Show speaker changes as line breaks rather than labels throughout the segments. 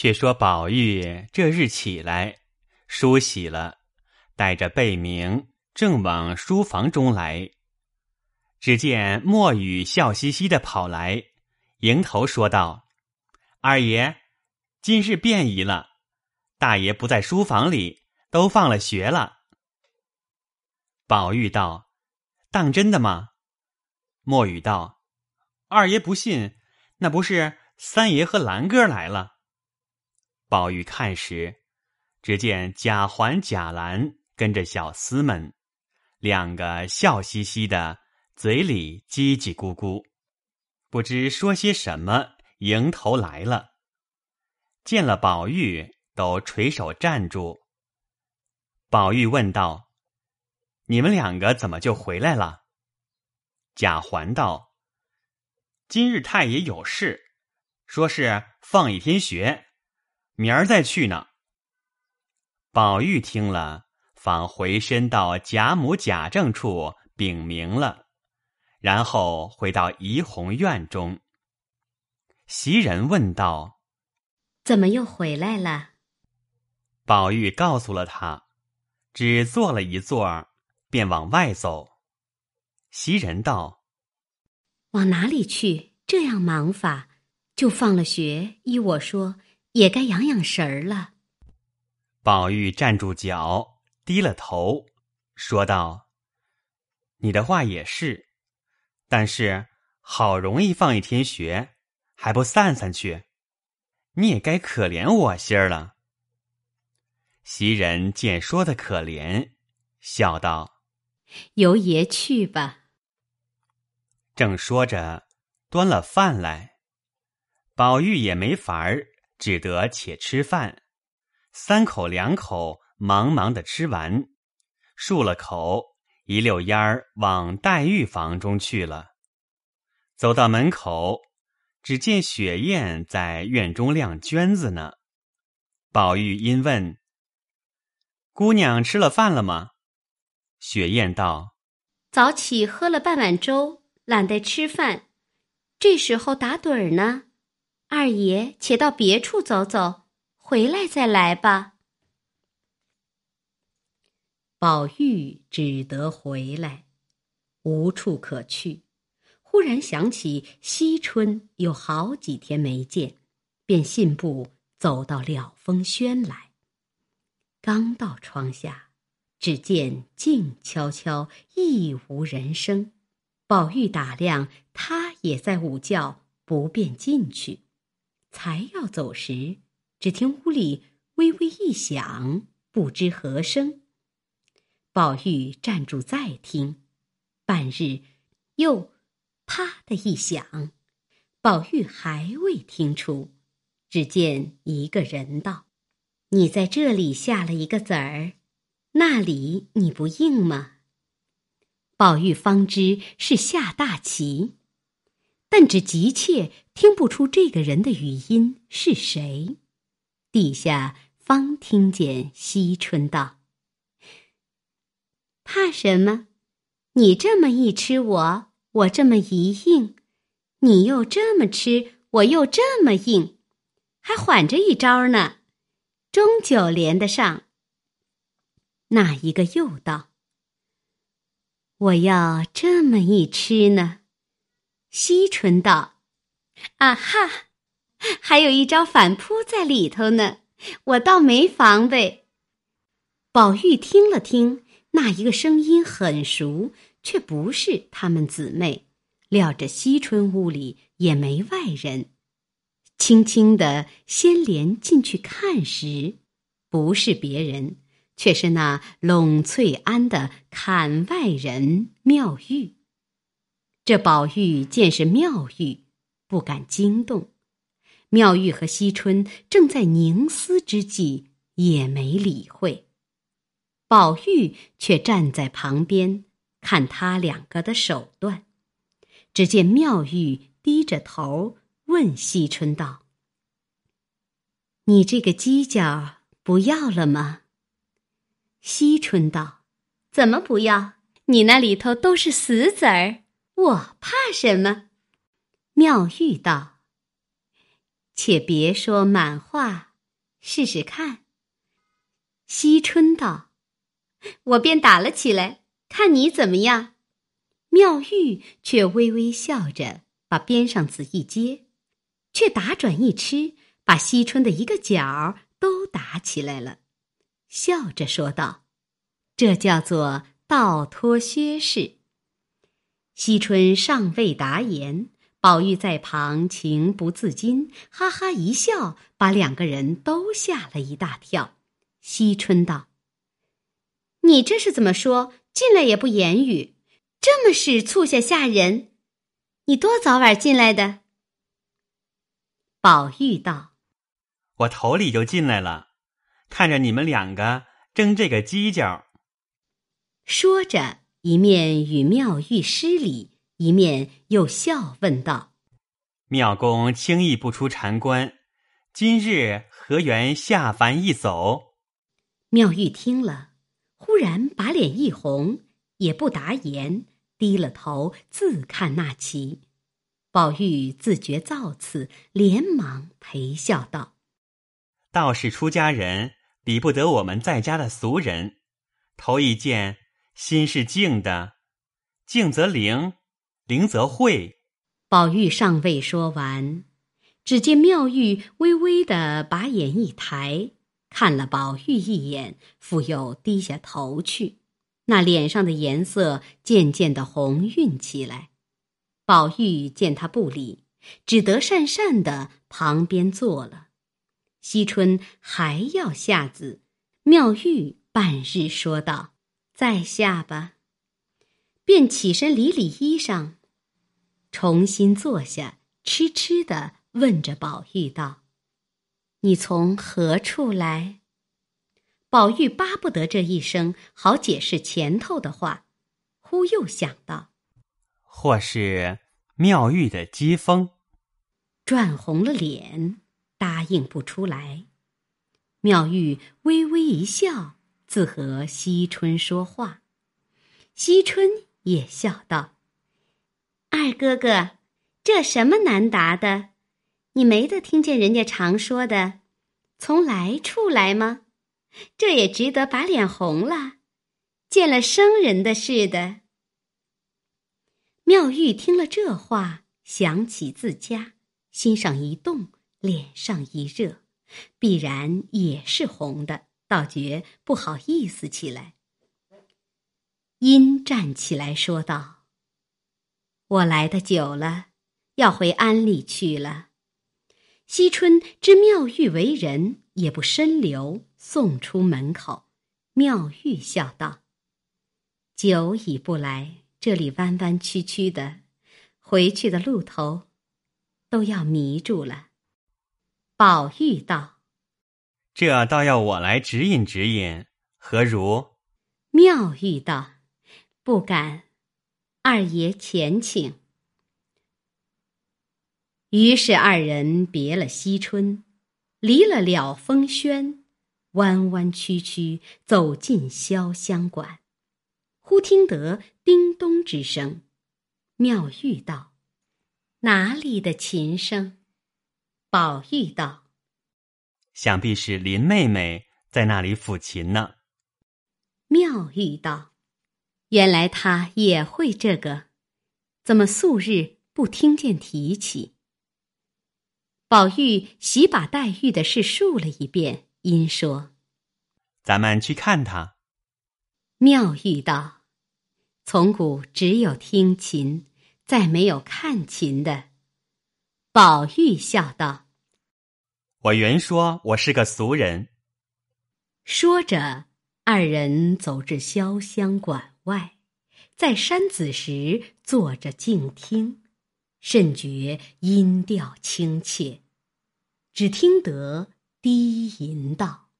却说宝玉这日起来，梳洗了，带着贝名，正往书房中来。只见墨雨笑嘻嘻的跑来，迎头说道：“二爷，今日便宜了，大爷不在书房里，都放了学了。”宝玉道：“当真的吗？”墨雨道：“二爷不信，那不是三爷和兰哥来了。”宝玉看时，只见贾环、贾兰跟着小厮们，两个笑嘻嘻的。嘴里叽叽咕咕，不知说些什么，迎头来了。见了宝玉，都垂手站住。宝玉问道：“你们两个怎么就回来了？”贾环道：“今日太爷有事，说是放一天学，明儿再去呢。”宝玉听了，方回身到贾母、贾政处禀明了。然后回到怡红院中，袭人问道：“
怎么又回来了？”
宝玉告诉了他，只坐了一坐，便往外走。袭人道：“
往哪里去？这样忙法，就放了学。依我说，也该养养神儿了。”
宝玉站住脚，低了头，说道：“你的话也是。”但是好容易放一天学，还不散散去？你也该可怜我些儿了。袭人见说的可怜，笑道：“
由爷去吧。”
正说着，端了饭来，宝玉也没法儿，只得且吃饭，三口两口，忙忙的吃完，漱了口。一溜烟儿往黛玉房中去了。走到门口，只见雪雁在院中晾绢子呢。宝玉因问：“姑娘吃了饭了吗？”雪雁道：“
早起喝了半碗粥，懒得吃饭。这时候打盹儿呢。二爷且到别处走走，回来再来吧。”宝玉只得回来，无处可去。忽然想起惜春有好几天没见，便信步走到了风轩来。刚到窗下，只见静悄悄，亦无人声。宝玉打量他也在午觉，不便进去。才要走时，只听屋里微微一响，不知何声。宝玉站住再听，半日，又啪的一响，宝玉还未听出，只见一个人道：“你在这里下了一个子儿，那里你不应吗？”宝玉方知是下大棋，但只急切听不出这个人的语音是谁，地下方听见惜春道。怕什么？你这么一吃我，我这么一应；你又这么吃，我又这么应，还缓着一招呢，终究连得上。那一个又道：“我要这么一吃呢。”惜春道：“啊哈，还有一招反扑在里头呢，我倒没防备。”宝玉听了听。那一个声音很熟，却不是他们姊妹。料着惜春屋里也没外人，轻轻的先连进去看时，不是别人，却是那拢翠庵的槛外人妙玉。这宝玉见是妙玉，不敢惊动。妙玉和惜春正在凝思之际，也没理会。宝玉却站在旁边看他两个的手段，只见妙玉低着头问惜春道：“你这个犄角不要了吗？”惜春道：“怎么不要？你那里头都是死子儿，我怕什么？”妙玉道：“且别说满话，试试看。”惜春道：“我便打了起来，看你怎么样。”妙玉却微微笑着，把边上子一接，却打转一吃，把惜春的一个角都打起来了，笑着说道：“这叫做倒脱薛氏。”惜春尚未答言，宝玉在旁情不自禁，哈哈一笑，把两个人都吓了一大跳。惜春道：“你这是怎么说？进来也不言语。”这么使促下吓人，你多早晚进来的？宝玉道：“
我头里就进来了，看着你们两个争这个犄角。”
说着，一面与妙玉施礼，一面又笑问道：“
妙公轻易不出禅关，今日何缘下凡一走？”
妙玉听了，忽然把脸一红。也不答言，低了头自看那棋。宝玉自觉造次，连忙陪笑道：“
道士出家人比不得我们在家的俗人。头一见，心是静的，静则灵，灵则慧。”
宝玉尚未说完，只见妙玉微微的把眼一抬，看了宝玉一眼，复又低下头去。那脸上的颜色渐渐的红晕起来，宝玉见他不理，只得讪讪的旁边坐了。惜春还要下子，妙玉半日说道：“再下吧。”便起身理理衣裳，重新坐下，痴痴的问着宝玉道：“你从何处来？”宝玉巴不得这一声好解释前头的话，忽又想到，
或是妙玉的讥讽，
转红了脸，答应不出来。妙玉微微一笑，自和惜春说话。惜春也笑道：“二哥哥，这什么难答的？你没得听见人家常说的，从来处来吗？”这也值得把脸红了，见了生人的似的。妙玉听了这话，想起自家，心上一动，脸上一热，必然也是红的，倒觉不好意思起来。因站起来说道：“我来的久了，要回安里去了。”惜春知妙玉为人，也不深留。送出门口，妙玉笑道：“久已不来，这里弯弯曲曲的，回去的路头都要迷住了。”宝玉道：“
这倒要我来指引指引，何如？”
妙玉道：“不敢，二爷前请。”于是二人别了惜春，离了了风轩。弯弯曲曲走进潇湘馆，忽听得叮咚之声。妙玉道：“哪里的琴声？”宝玉道：“
想必是林妹妹在那里抚琴呢。”
妙玉道：“原来她也会这个，怎么素日不听见提起？”宝玉喜把黛玉的事述了一遍。因说：“
咱们去看他。”
妙玉道：“从古只有听琴，再没有看琴的。”宝玉笑道：“
我原说我是个俗人。”
说着，二人走至潇湘馆外，在山子时坐着静听，甚觉音调清切，只听得。低吟道：“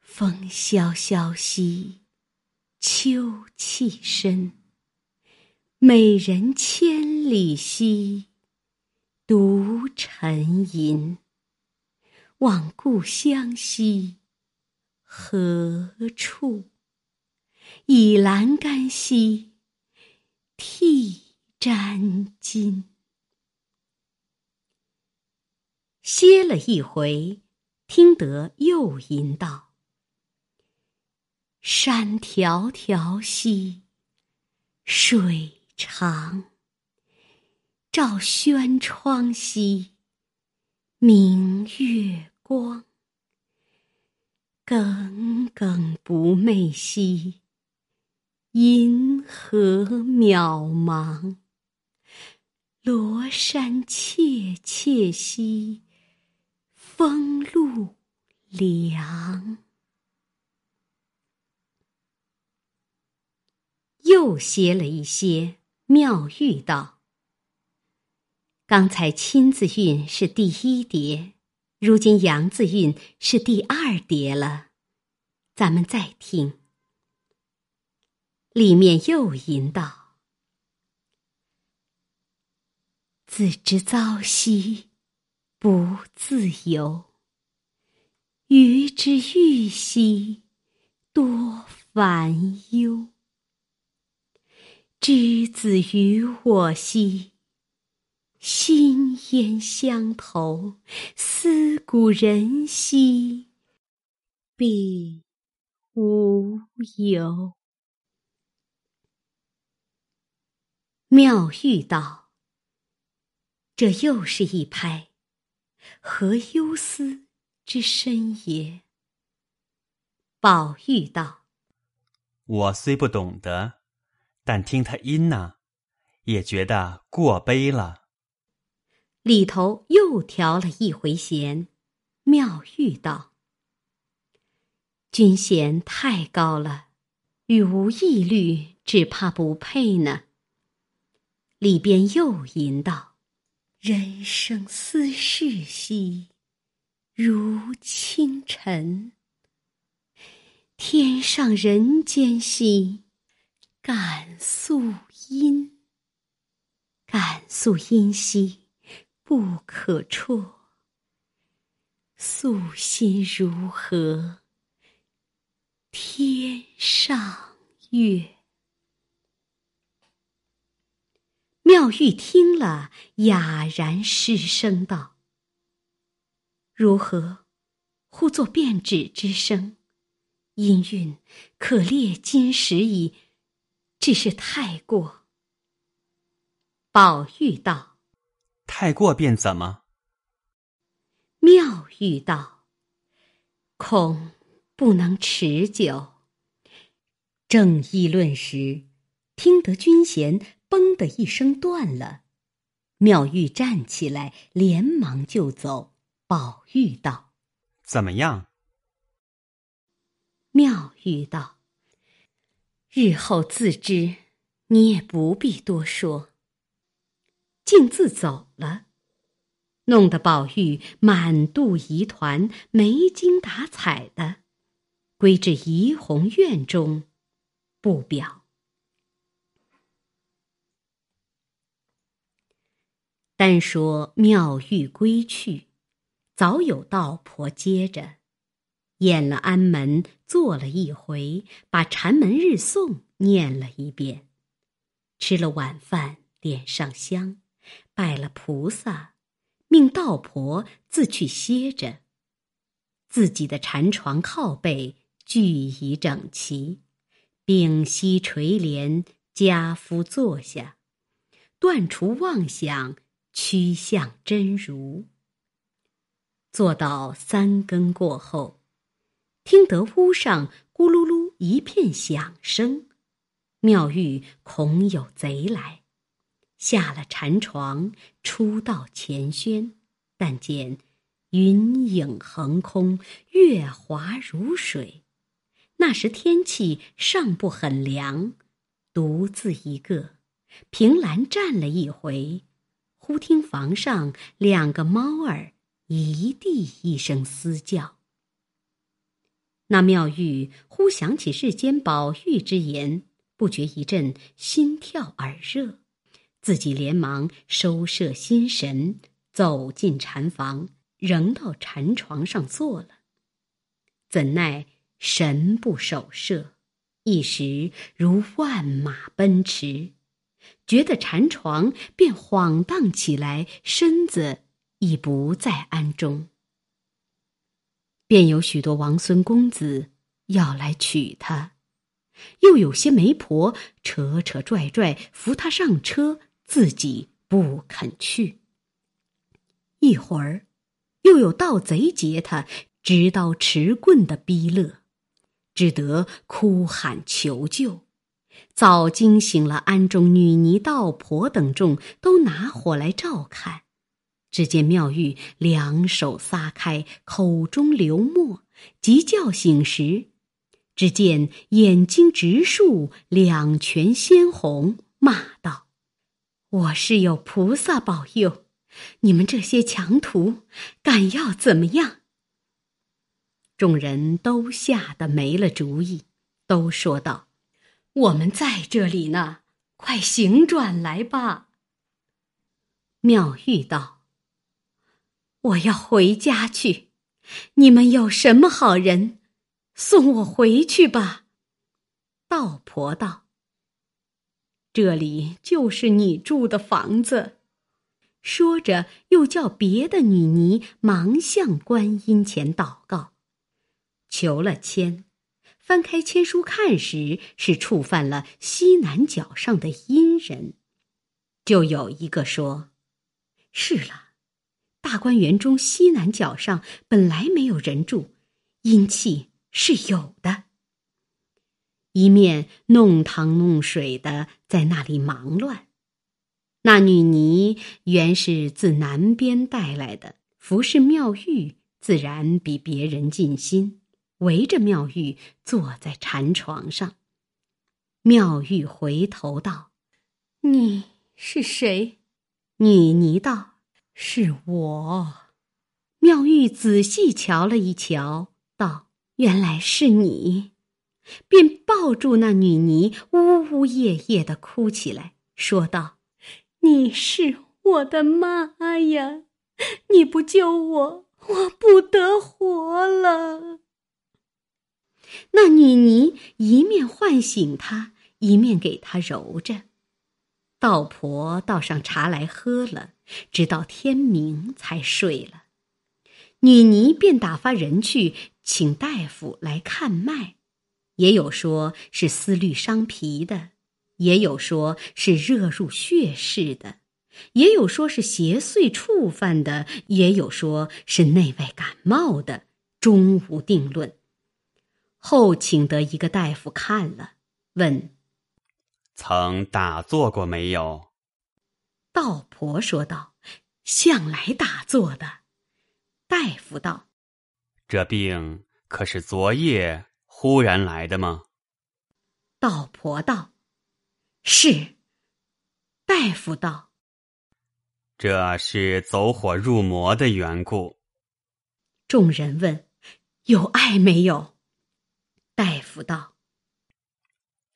风萧萧兮，秋气深。美人千里兮，独沉吟。望故乡兮，何处？倚栏杆兮，涕沾襟。”歇了一回，听得又吟道：“山迢迢兮，水长；照轩窗兮，明月光。耿耿不寐兮，银河渺茫。罗衫切切兮。”风露凉，又歇了一歇。妙玉道：“刚才亲字韵是第一叠，如今阳字韵是第二叠了。咱们再听，里面又吟道：‘自知朝夕’。”不自由，余之欲兮多烦忧。之子于我兮，心焉相投；思古人兮，必无由。妙玉道：“这又是一拍。”何忧思之深也？宝玉道：“
我虽不懂得，但听他音呢，也觉得过悲了。”
里头又调了一回弦。妙玉道：“君弦太高了，与无异律，只怕不配呢。”里边又吟道。人生思绪兮，如清晨；天上人间兮，感肃音。感肃音兮，不可辍。素心如何？天上月。妙玉听了，哑然失声道：“如何？忽作变指之声，音韵可列金石矣。只是太过。”宝玉道：“
太过便怎么？”
妙玉道：“恐不能持久。”正议论时，听得军弦。嘣的一声断了，妙玉站起来，连忙就走。宝玉道：“
怎么样？”
妙玉道：“日后自知，你也不必多说。”径自走了，弄得宝玉满肚疑团，没精打采的，归至怡红院中，不表。单说妙玉归去，早有道婆接着，演了安门，坐了一回，把禅门日诵念了一遍，吃了晚饭，点上香，拜了菩萨，命道婆自去歇着。自己的禅床靠背俱已整齐，屏息垂帘，家夫坐下，断除妄想。趋向真如。坐到三更过后，听得屋上咕噜噜一片响声，妙玉恐有贼来，下了禅床，出到前轩，但见云影横空，月华如水。那时天气尚不很凉，独自一个，凭栏站了一回。忽听房上两个猫儿一地一声嘶叫。那妙玉忽想起世间宝玉之言，不觉一阵心跳耳热，自己连忙收摄心神，走进禅房，仍到禅床上坐了。怎奈神不守舍，一时如万马奔驰。觉得禅床便晃荡起来，身子已不在安中。便有许多王孙公子要来娶她，又有些媒婆扯扯拽拽扶她上车，自己不肯去。一会儿，又有盗贼劫他，直到持棍的逼勒，只得哭喊求救。早惊醒了庵中女尼、道婆等众，都拿火来照看。只见妙玉两手撒开，口中流沫，即叫醒时，只见眼睛直竖，两拳鲜红，骂道：“我是有菩萨保佑，你们这些强徒，敢要怎么样？”众人都吓得没了主意，都说道：“我们在这里呢，快行转来吧。”妙玉道。我要回家去，你们有什么好人，送我回去吧。道婆道：“这里就是你住的房子。”说着，又叫别的女尼忙向观音前祷告，求了签。翻开签书看时，是触犯了西南角上的阴人，就有一个说：“是了。”大观园中西南角上本来没有人住，阴气是有的。一面弄汤弄水的在那里忙乱。那女尼原是自南边带来的，服侍妙玉，自然比别人尽心。围着妙玉坐在禅床上。妙玉回头道：“你是谁？”女尼道。是我，妙玉仔细瞧了一瞧，道：“原来是你。”便抱住那女尼，呜呜咽咽的哭起来，说道：“你是我的妈呀！你不救我，我不得活了。”那女尼一面唤醒他，一面给他揉着。道婆倒上茶来喝了。直到天明才睡了，女尼便打发人去请大夫来看脉，也有说是思虑伤脾的，也有说是热入血室的，也有说是邪祟触犯的，也有说是内外感冒的，终无定论。后请得一个大夫看了，问：“
曾打坐过没有？”
道婆说道：“向来打坐的。”大夫道：“
这病可是昨夜忽然来的吗？”
道婆道：“是。”大夫道：“
这是走火入魔的缘故。”
众人问：“有爱没有？”大夫道：“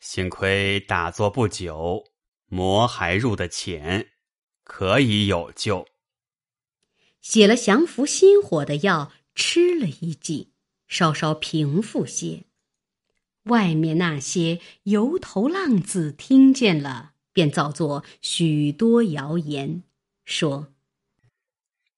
幸亏打坐不久，魔还入得浅。”可以有救。
写了降服心火的药，吃了一剂，稍稍平复些。外面那些油头浪子听见了，便造作许多谣言，说：“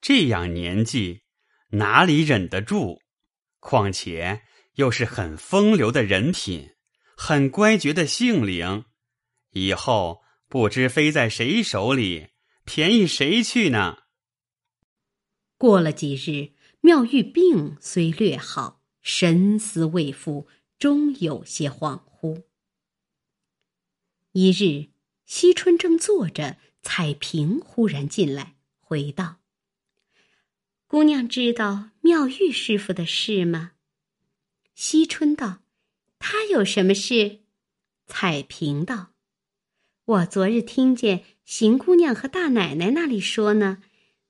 这样年纪，哪里忍得住？况且又是很风流的人品，很乖觉的性灵，以后不知飞在谁手里。”便宜谁去呢？
过了几日，妙玉病虽略好，神思未复，终有些恍惚。一日，惜春正坐着，彩萍忽然进来，回道：“姑娘知道妙玉师傅的事吗？”惜春道：“他有什么事？”彩萍道：“我昨日听见。”邢姑娘和大奶奶那里说呢，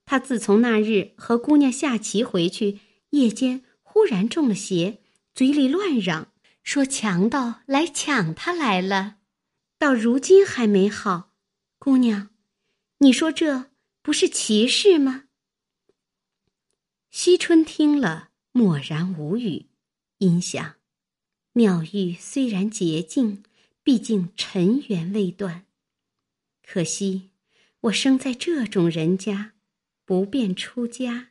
她自从那日和姑娘下棋回去，夜间忽然中了邪，嘴里乱嚷，说强盗来抢她来了，到如今还没好。姑娘，你说这不是奇事吗？惜春听了，默然无语，因想：妙玉虽然洁净，毕竟尘缘未断。可惜，我生在这种人家，不便出家。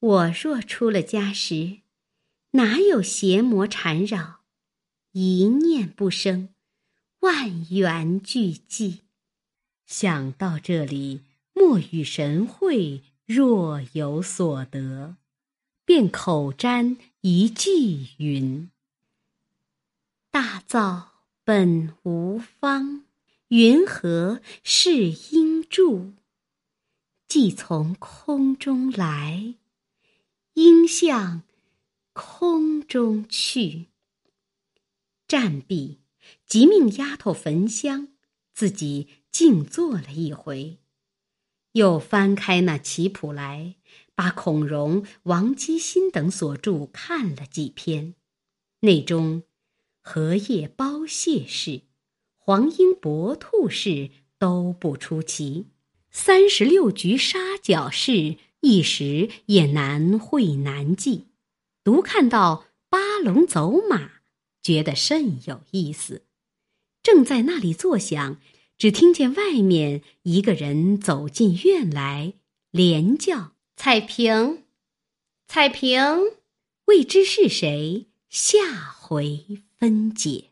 我若出了家时，哪有邪魔缠绕？一念不生，万缘俱寂。想到这里，莫与神会若有所得，便口占一句云：“大造本无方，云何是应住？既从空中来，应向空中去。”战毕，即命丫头焚香，自己静坐了一回，又翻开那棋谱来，把孔融、王基辛等所著看了几篇，内中。荷叶包蟹式、黄莺搏兔式都不出奇，三十六局杀角式一时也难会难记。独看到八龙走马，觉得甚有意思。正在那里坐想，只听见外面一个人走进院来，连叫：“彩萍，彩萍！”未知是谁，下回。分解。